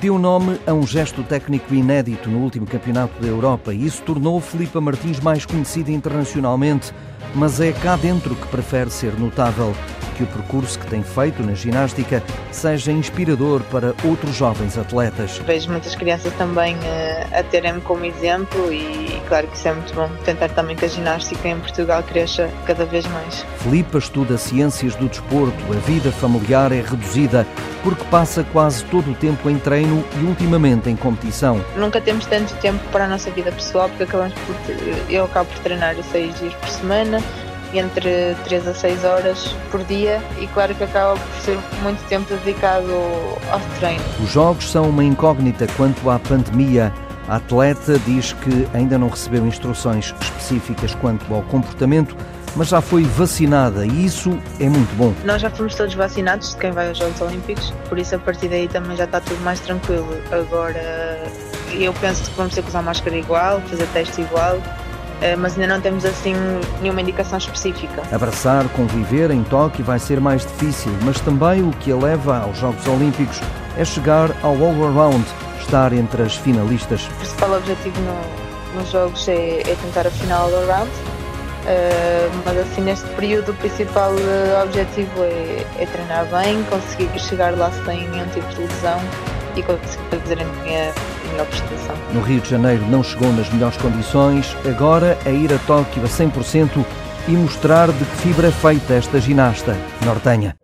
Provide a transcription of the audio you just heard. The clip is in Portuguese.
deu nome a um gesto técnico inédito no último Campeonato da Europa e isso tornou Filipa Martins mais conhecida internacionalmente, mas é cá dentro que prefere ser notável que o percurso que tem feito na ginástica seja inspirador para outros jovens atletas. Vejo muitas crianças também uh, a terem-me como exemplo e claro que isso é muito bom. Tentar também que a ginástica em Portugal cresça cada vez mais. Filipa estuda ciências do desporto. A vida familiar é reduzida porque passa quase todo o tempo em treino e ultimamente em competição. Nunca temos tanto tempo para a nossa vida pessoal porque acabamos por eu acabo por treinar seis dias por semana entre 3 a 6 horas por dia e claro que acaba por ser muito tempo dedicado ao treino. Os jogos são uma incógnita quanto à pandemia. A atleta diz que ainda não recebeu instruções específicas quanto ao comportamento, mas já foi vacinada e isso é muito bom. Nós já fomos todos vacinados de quem vai aos Jogos Olímpicos, por isso a partir daí também já está tudo mais tranquilo. Agora eu penso que vamos ter que usar máscara igual, fazer teste igual eh, mas ainda não temos assim nenhuma indicação específica. Abraçar, conviver em Tóquio vai ser mais difícil, mas também o que a leva aos Jogos Olímpicos é chegar ao all-around, estar entre as finalistas. O principal objetivo no, nos Jogos é, é, tentar a final all-around, uh, mas assim neste período o principal eh, objetivo é, é treinar bem, conseguir chegar lá sem nenhum tipo de lesão e conseguir fazer a minha melhor prestação. No Rio de Janeiro não chegou nas melhores condições, agora é ir a Tóquio a 100% e mostrar de que fibra é feita esta ginasta nortenha.